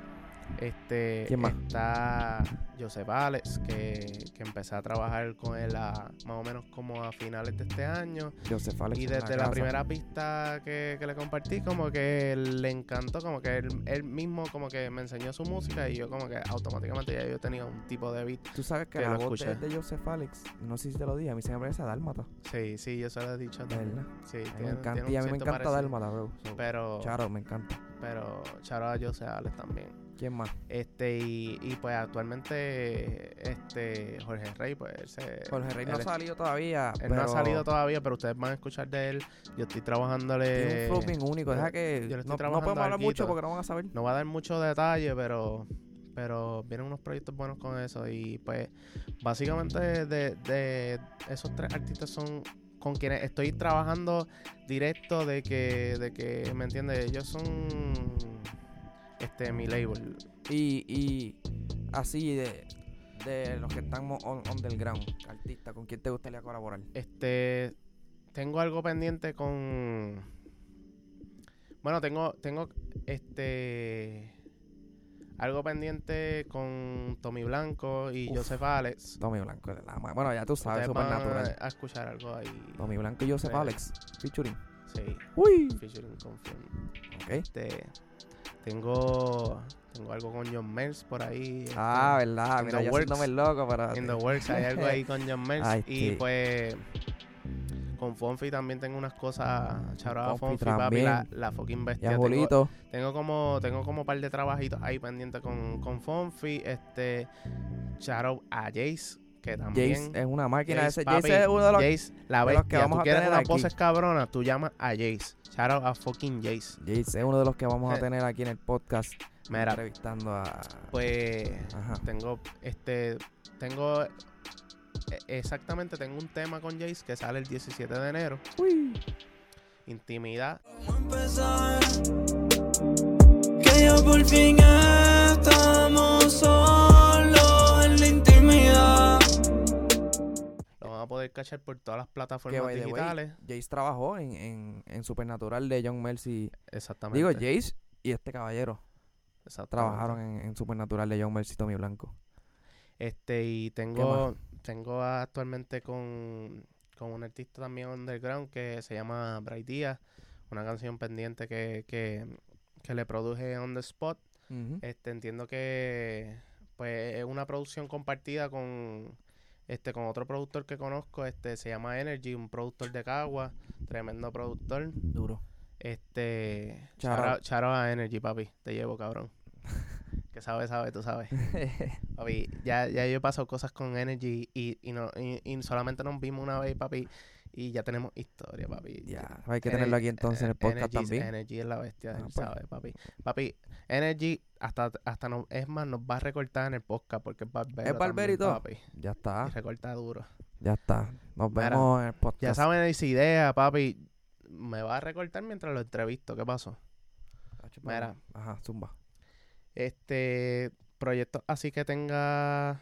Este, ¿Quién más? Está Joseph Alex, que, que empecé a trabajar con él a- más o menos como a finales de este año. Joseph Alex Y la desde la primera pista que, que le compartí, como que le encantó, como que él, él mismo como que me enseñó su música y yo como que automáticamente ya yo tenía un tipo de beat. Tú sabes que, que la voz de, de Joseph Alex, no sé si te lo dije, a mí se me parece a Dálmata. Sí, sí, yo se lo he dicho. También. verdad. Sí, A tiene- me encanta, y a mí me encanta. Dálmata, bro. So, Pero, Charo, me encanta. pero, charo a José Alex también. ¿Quién más? Este, y, y pues actualmente, este, Jorge Rey, pues él se. Jorge Rey no él ha es- salido todavía. Él no ha pero salido todavía, pero ustedes van a escuchar de él. Yo estoy trabajándole. Tiene un flow bien único. Deja que. yo le estoy no, no trabajando podemos hablar mucho porque no van a saber. No va a dar mucho detalle, pero pero vienen unos proyectos buenos con eso. Y pues, básicamente, de, de esos tres artistas son con quienes estoy trabajando directo de que, de que ¿me entiendes? Ellos son este mi label. Y, y así de, de los que están on, underground, artistas, ¿con quién te gustaría colaborar? Este tengo algo pendiente con bueno, tengo tengo este algo pendiente con Tommy Blanco y Uf. Joseph Alex. Tommy Blanco de la Bueno, ya tú sabes, supernatural. a escuchar algo ahí. Tommy Blanco y Joseph. Alex, featuring. Sí, Uy. featuring con. Ok. Este, tengo, tengo algo con John Mers por ahí. este, Ah, verdad. Mira, the yo works. loco, pero. In the works hay algo ahí con John Mers. Ay, y sí. pues con Fonfi también tengo unas cosas. Charaba Fonfi Fonfi, papi, la, la fucking bestia. a Tengo, tengo como tengo como un par de trabajitos ahí pendientes con, con Fonfi. Este, shout a Jace, que también. Jace es una máquina. Jace, ese, papi, Jace es uno de los. Jace, la de los bestia. que vamos Tú a tener unas aquí. voces cabronas, tú llamas a Jace. Shout out a fucking Jace. Jace es uno de los que vamos a Eh. tener aquí en el podcast. Mira, Entrevistando a. pues Ajá. tengo este tengo e- exactamente tengo un tema con Jace que sale el 17 de enero. Uy. Intimidad. Vamos a empezar. Que ya por fin estamos van a poder cachar por todas las plataformas way, digitales. Jace trabajó en, en, en Supernatural de John Mercy. Exactamente. Digo, Jace y este caballero trabajaron en, en Supernatural de John Mercy y Tommy Blanco. Este, y tengo, tengo actualmente con, con un artista también underground que se llama Bright Díaz, una canción pendiente que, que, que le produje on the spot. Este, entiendo que pues es una producción compartida con este con otro productor que conozco, este se llama Energy, un productor de Cagua, tremendo productor. Duro. Este, out a Energy, papi, te llevo, cabrón. que sabe, sabe, tú sabes. Papi, ya, ya yo he pasado cosas con Energy y, y, no, y, y solamente nos vimos una vez, papi, y ya tenemos historia, papi. ya, hay que tenerlo aquí entonces en el podcast Energy, también. Energy es la bestia, Ah, pues. sabe, papi. Papi, Energy hasta, hasta no, es más, nos va a recortar en el podcast porque es barbero. ¿Es todo? Papi, Ya está, y recorta duro. ya está. Nos Mira, vemos en el podcast. Ya saben esa idea, papi. Me va a recortar mientras lo entrevisto. ¿Qué pasó? Tacho, Mira. Ajá, zumba. Este proyecto así que tenga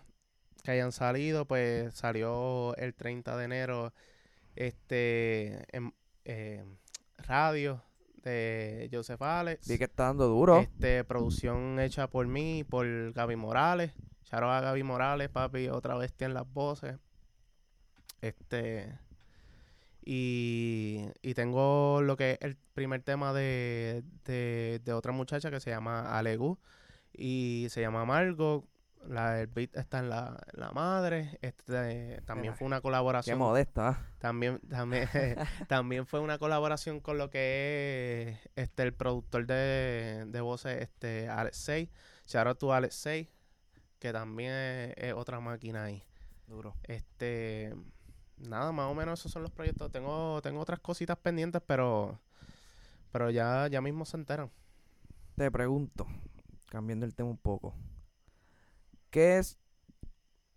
que hayan salido, pues salió el 30 de enero este en eh, radio de Joseph Alex. Vi que está dando duro. Este producción hecha por mí, por Gaby Morales. Out a Gaby Morales, papi, otra bestia en las voces. Este y, y tengo lo que es el primer tema de, de, de otra muchacha que se llama Alegu y se llama Margo. La, el beat está en la, en la madre. Este también Mira, fue una Qué colaboración. modesta. ¿ah? También, también, también fue una colaboración con lo que es este el productor de, de voces, este Alex 6. Shout out to Alex 6, que también es, es otra máquina ahí. Duro. Este nada, más o menos esos son los proyectos. Tengo, tengo otras cositas pendientes, pero pero ya, ya mismo se enteran. Te pregunto, cambiando el tema un poco. ¿Qué es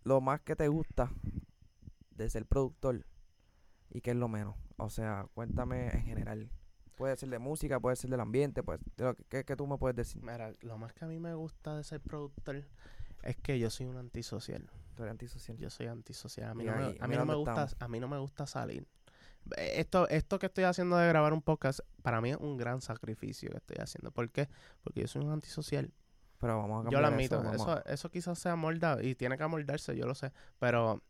lo más que te gusta de ser productor y qué es lo menos? O sea, cuéntame en general. Puede ser de música, puede ser del ambiente, pues, ¿qué, qué tú me puedes decir? Mira, lo más que a mí me gusta de ser productor es que yo soy un antisocial. Tú eres antisocial. Yo soy antisocial. A mí, no, me, a mí no me gusta, estamos. a mí no me gusta salir. Esto, esto que estoy haciendo de grabar un podcast, para mí es un gran sacrificio que estoy haciendo. ¿Por qué? Porque yo soy un antisocial. Pero vamos a cambiar Yo lo admito, eso. eso, a- eso quizás sea molda y tiene que amoldarse, yo lo sé, pero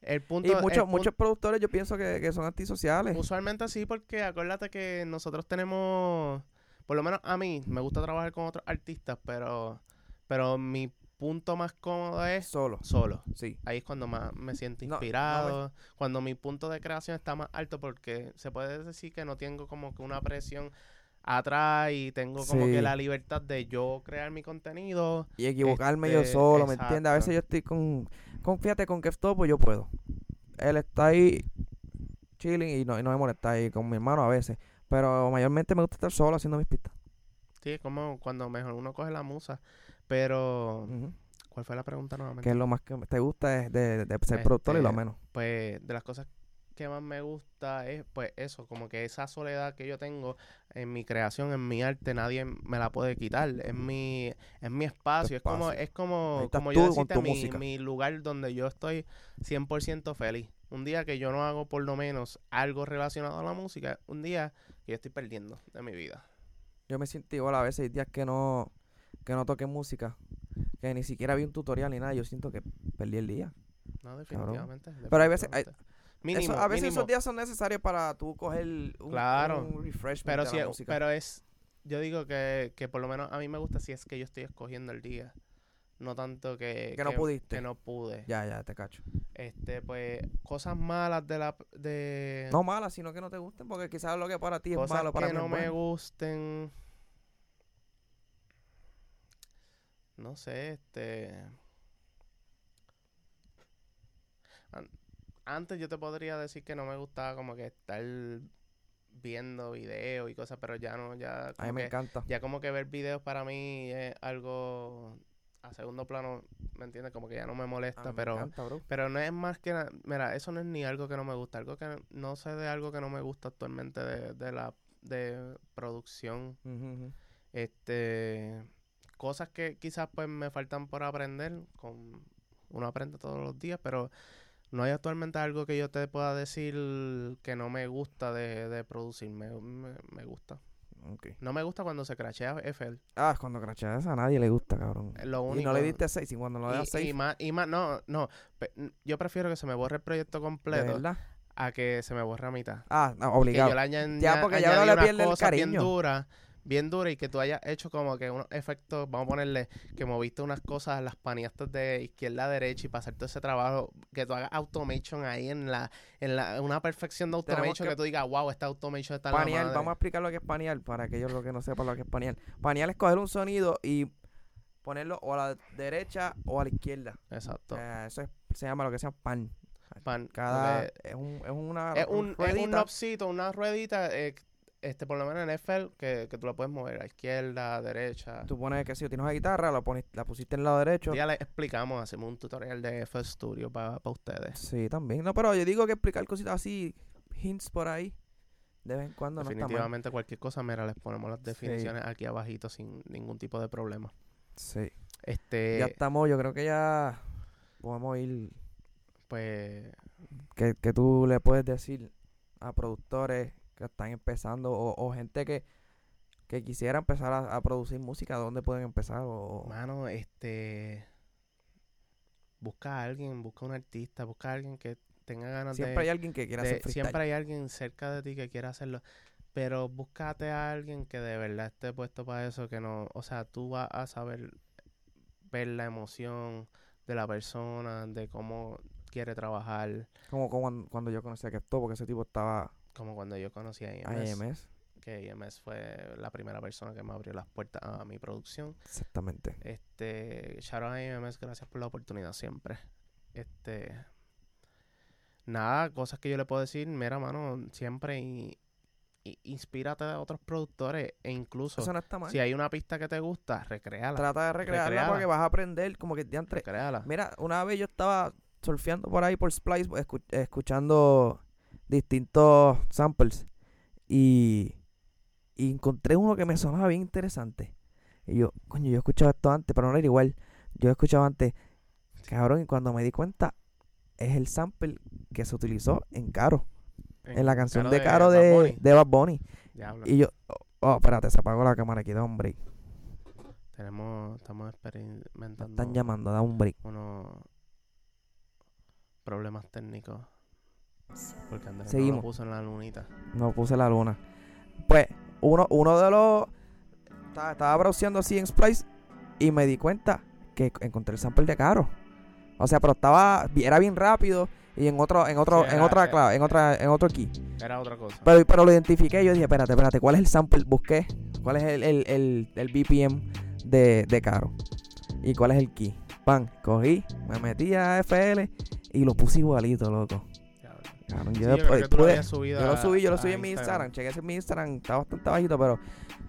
el punto... Y muchos, pun- muchos productores yo pienso que, que son antisociales. Usualmente sí, porque acuérdate que nosotros tenemos, por lo menos a mí, me gusta trabajar con otros artistas, pero, pero mi punto más cómodo es Solo, solo. sí. Ahí es cuando más me siento No, no me- inspirado, cuando mi punto de creación está más alto, porque se puede decir que no tengo como que una presión atrás y tengo como Sí. que la libertad de yo crear mi contenido. Y equivocarme yo Este, solo, ¿me entiendes? A veces yo estoy con, con fíjate, con Kev Topo yo puedo. Él está ahí chilling y no, y no me molesta ahí con mi hermano a veces. Pero mayormente me gusta estar solo haciendo mis pistas. Sí, es como cuando mejor uno coge la musa. Pero. ¿cuál fue la pregunta nuevamente? Que es lo más que te gusta es de, de ser productor y lo Este, menos. pues de las cosas que más me gusta es pues eso, como que esa soledad que yo tengo en mi creación, en mi arte, nadie me la puede quitar. Es mi, es mi espacio. Es como, es como, como yo tu mi, mi lugar donde yo estoy 100% feliz. Un día que yo no hago por lo menos algo relacionado a la música, un día que yo estoy perdiendo de mi vida. Yo me siento igual a veces hay días que no, que no toqué música. Que ni siquiera vi un tutorial ni nada. Yo siento que perdí el día. No, definitivamente. Pero hay veces- hay- definitivamente. Mínimo, Eso- a veces mínimo. esos días son necesarios para tú coger un, Claro. un refreshment Pero la música. pero es, yo digo que, que por lo menos a mí me gusta si es que yo estoy escogiendo el día. No tanto que, Que no pudiste. Que no pude. Ya, ya, te cacho. Este, pues, cosas malas de la de No malas, sino que no te gusten, porque quizás lo que para ti es malo para que mí no es me gusten. No sé, este. Antes yo te podría decir que no me gustaba como que estar viendo videos y cosas, pero ya no, ya A mí me que encanta. ya como que ver videos para mí es algo a segundo plano, ¿me entiendes? Como que ya no me molesta, me pero encanta, bro. pero no es más que mira, eso no es ni algo que no me gusta, algo que no sé de algo que no me gusta actualmente de, de la de producción, este cosas que quizás pues me faltan por aprender, con uno aprende todos los días, pero no hay actualmente algo que yo te pueda decir que no me gusta de, de producir, me, me, me gusta. Ok. No me gusta cuando se crachea FL. Ah, cuando cracheas a nadie le gusta, cabrón. Lo Y no le diste 6, y cuando no le das y, 6, y más, y más, no, no. pe- yo prefiero que se me borre el proyecto ¿de completo verdad? a que se me borre a mitad. Ah, no, Que obligado. yo le aña- Ya, porque ya añadí le pierde el cosas bien cariño. Bien duras y que tú hayas hecho como que unos efectos, vamos a ponerle, que moviste unas cosas, las paneaste de izquierda a derecha y para hacer todo ese trabajo, que tú hagas automation ahí en la, en la, una perfección de automation que- que, tú digas, wow, esta automation está la Panear, madre". vamos a explicar lo que es panear para aquellos lo que no sepan lo que es panear. Panear es coger un sonido y ponerlo o a la derecha o a la izquierda. Exacto. Eh, eso es- se llama lo que se llama pan. Pan, Cada porque- es, un, es una Es un, es un knobcito, una ruedita, eh, este, por lo menos en FL, que, que tú la puedes mover a izquierda, a derecha. Tú pones que si tienes una guitarra, la, pones, la pusiste en el lado derecho. Ya les explicamos, hacemos un tutorial de FL Studio para ustedes. Sí, también. No, pero yo digo que explicar cositas así, hints por ahí, de vez en cuando no. Definitivamente cualquier cosa, mira, les ponemos las definiciones aquí abajito sin ningún tipo de problema. Sí. Este, ya estamos, yo creo que ya podemos ir. pues, Que, que tú le puedes decir a productores que están empezando o, o gente que, que quisiera empezar a, a producir música, ¿dónde pueden empezar? O, mano, este, busca a alguien, busca un artista, busca a alguien que tenga ganas de... siempre hay alguien que quiera de- hacer freestyle. siempre hay alguien cerca de ti que quiera hacerlo. Pero búscate a alguien que de verdad esté puesto para eso, que no, o sea, tú vas a saber ver la emoción de la persona, de cómo quiere trabajar, Como, como cuando, cuando yo conocí a Kesto, porque ese tipo estaba como cuando yo conocí a a IMS, EMS. que IMS fue la primera persona que me abrió las puertas a mi producción. Exactamente. Este, out a IMS, gracias por la oportunidad siempre. Este, nada, cosas que yo le puedo decir, mira, mano, siempre y, y inspírate de otros productores e incluso Eso no está mal. si hay una pista que te gusta, recréala, Trata de recrearla recréala. porque vas a aprender como que diantre. recréala. Mira, una vez yo estaba surfeando por ahí por Splice, escu- escuchando distintos samples y, y encontré uno que me sonaba bien interesante. Y yo, coño, yo escuchaba esto antes, pero no era igual. Yo escuchaba antes, cabrón, y cuando me di cuenta, es el sample que se utilizó en Caro, en la canción de Caro Bad de, Bunny. de Bad Bunny. Diablo, Y yo, oh, oh, espérate, se apagó la cámara aquí, da un break. Tenemos, estamos experimentando Están llamando, da un break. unos problemas técnicos. Porque Andrés no Seguimos. lo puso en la lunita. No puse la luna. Pues, uno, uno de los. Estaba, estaba browseando así en Splice y me di cuenta que encontré el sample de Caro. O sea, pero estaba. Era bien rápido y en otro, en otro, Sí, en otra era- clave, en otra, en otro key. Era otra cosa. Pero, pero lo identifiqué y yo dije, espérate, espérate, ¿cuál es el sample? Busqué cuál es el, el, el, el BPM de, de Caro. Y cuál es el key. Pan, cogí, me metí a FL y lo puse igualito, loco. Cabrón, Sí, yo yo lo pude- yo subí, yo lo subí en mi Instagram. Instagram. Chequé ese en mi Instagram, está bastante bajito, pero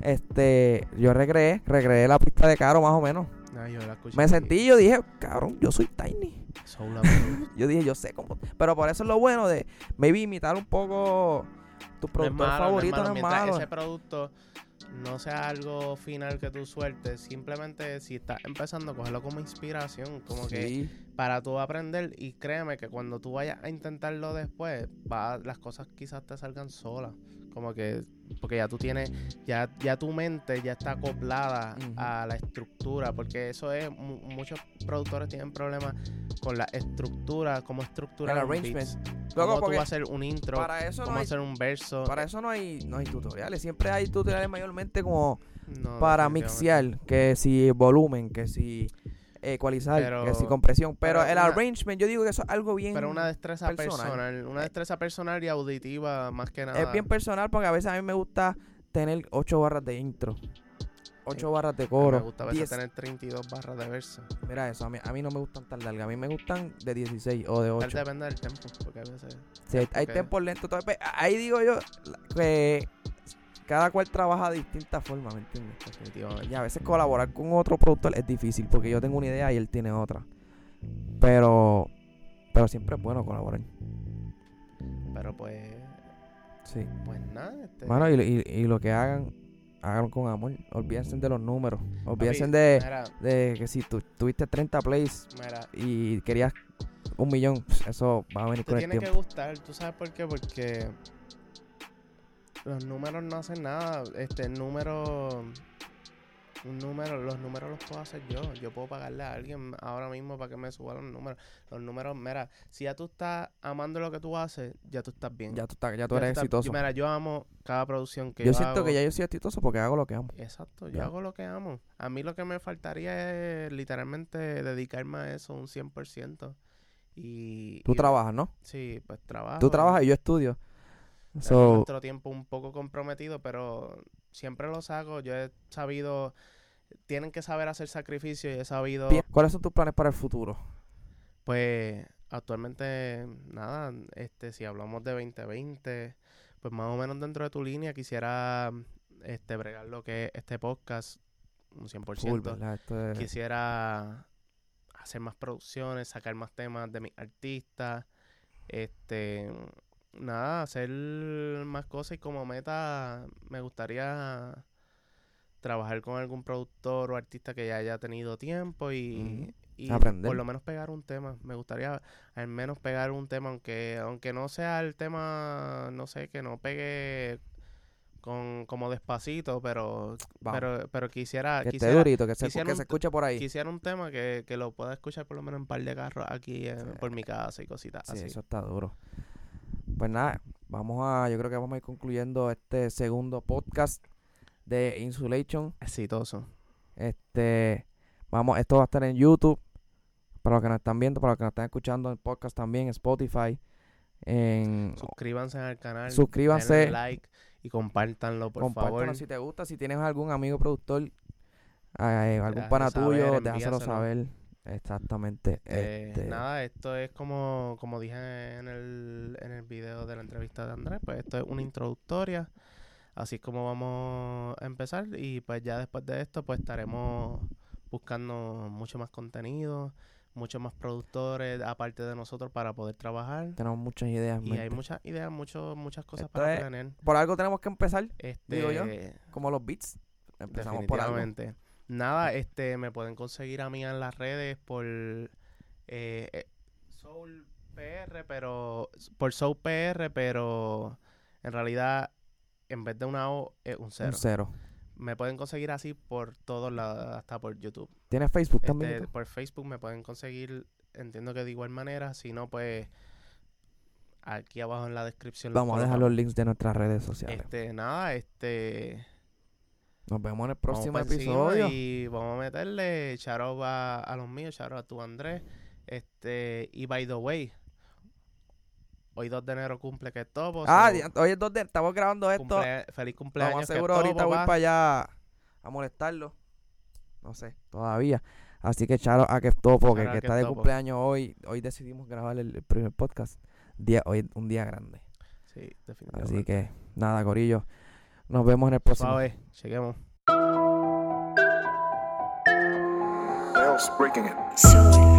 este, yo recreé, recreé la pista de Caro más o menos. No, yo la escuché Me y- sentí, yo dije, cabrón, yo soy Tiny. Yo dije, yo sé cómo. Pero por eso es lo bueno de, maybe imitar un poco tu No es productor malo, favorito, no no es malo. Malo. ese producto no sea algo final que tú sueltes, simplemente si estás empezando, cógelo como inspiración, como que para tú aprender y créeme que cuando tú vayas a intentarlo después, va, las cosas quizás te salgan solas. Como que, porque ya tú tienes, ya, ya tu mente ya está acoplada a la estructura, porque eso es, mu- muchos productores tienen problemas con la estructura, cómo estructurar El arrangement. Luego, Cómo tú porque vas a hacer un intro, para eso no cómo hay, hacer un verso. para eso no hay, no hay tutoriales. Siempre hay tutoriales mayormente como No, para mixear, que si volumen, que si ecualizar, Pero- que si compresión. Pero, pero el una- arrangement, yo digo que eso es algo bien. Pero una destreza personal. personal, una destreza personal y auditiva más que nada. Es bien personal porque a veces a mí me gusta tener 8 barras de intro, 8 Sí. barras de Me coro. gusta a veces 10. tener 32 barras de verso. Mira eso, a mí, a mí no me gustan tan largas, a mí me gustan de 16 o de Tal 8. depende del tempo, porque a veces... Sí, hay, hay tempos lentos. pe- Ahí digo yo que cada cual trabaja de distinta forma, ¿me entiendes? Definitivamente. Y a veces colaborar con otro productor es difícil porque yo tengo una idea y él tiene otra. Pero, pero siempre es bueno colaborar. Pero pues... Sí. Pues nada, este... Mano, y, y- y lo que hagan, hagan con amor. Olvídense de los números. Olvídense papi, de, Mira, de que si tú tuviste 30 plays mira, y querías un millón, eso va a venir te con el tiene que tiempo. gustar, ¿tú sabes por qué? Porque... Los números no hacen nada. Este, el número... Un número, los números los puedo hacer yo. Yo puedo pagarle a alguien ahora mismo para que me suba los números. Los números, mira, si ya tú estás amando lo que tú haces, ya tú estás bien. Ya tú, estás, ya tú Ya eres estás- exitoso. yo- mira, yo amo cada producción que yo yo siento hago. que ya yo soy exitoso porque hago lo que amo. Exacto, yo hago lo que amo. A mí lo que me faltaría es literalmente dedicarme a eso un 100%. Y, Tú y- trabajas, ¿no? Sí, pues trabajo. Tú trabajas y yo estudio. So, nuestro tiempo un poco comprometido, pero siempre los hago. Yo he sabido, tienen que saber hacer sacrificio y he sabido, ¿cuáles son tus planes para el futuro? pues actualmente, nada, este, si hablamos de 2020, pues más o menos dentro de tu línea quisiera este bregar lo que es este podcast un 100%. Full, quisiera hacer más producciones, sacar más temas de mis artistas, este, nada, hacer más cosas y como meta me gustaría trabajar con algún productor o artista que ya haya tenido tiempo y, y Aprender. por lo menos pegar un tema. Me gustaría al menos pegar un tema, aunque aunque no sea el tema, no sé, que no pegue con como despacito, pero pero pero quisiera que esté quisiera durito, que se, quisiera que un se escuche por ahí. Quisiera un tema que, que lo pueda escuchar por lo menos en un par de carros aquí Sí. por mi casa y cositas Sí, así. eso está duro. Pues nada, vamos a, yo creo que vamos a ir concluyendo este segundo podcast de Insulation. Exitoso. Este, vamos, esto va a estar en YouTube. Para los que nos están viendo, para los que nos están escuchando en podcast también, Spotify. En, Suscríbanse al canal. Suscríbanse. denle like y compártanlo, por favor. si te gusta. Si tienes algun amigo productor, eh, algún pana saber, tuyo, déjaselo saber. Exactamente. Eh, este, Nada, esto es como, como dije en el, en el video de la entrevista de Andrés, pues esto es una introductoria. Así es como vamos a empezar y pues ya después de esto pues estaremos buscando mucho más contenido, muchos más productores aparte de nosotros para poder trabajar. Tenemos muchas ideas. Y hay muchas ideas, mucho, muchas cosas Esto para es- planear. Por algo tenemos que empezar, Este, digo yo, como los beats. Empezamos por algo. Nada, este, me pueden conseguir a mí en las redes por eh, eh, Soul PR, pero por Soul PR, pero en realidad en vez de una O es un cero. Un cero. me pueden conseguir así por todos lados, hasta por YouTube. ¿Tienes Facebook Este, también? por Facebook me pueden conseguir, entiendo que de igual manera, si no, pues aquí abajo en la descripción. Vamos a dejar los links de nuestras redes sociales. Este, nada, este... Nos vemos en el próximo episodio. Y vamos a meterle charo a, a los míos, charo a tu Andrés. Este, y by the way, hoy 2 de enero cumple que topo. Ah, hoy es donde estamos grabando esto. cumple- feliz cumpleaños. Vamos seguro ahorita voy para allá a molestarlo. No sé, todavía. Así que charo a que topo, que, está de cumpleaños hoy. Hoy decidimos grabar el, el primer podcast. Día, hoy un día grande. Sí, definitivamente. Así que nada, Corillo. Nos vemos en el próximo. Suave, chequemos. Breaking it.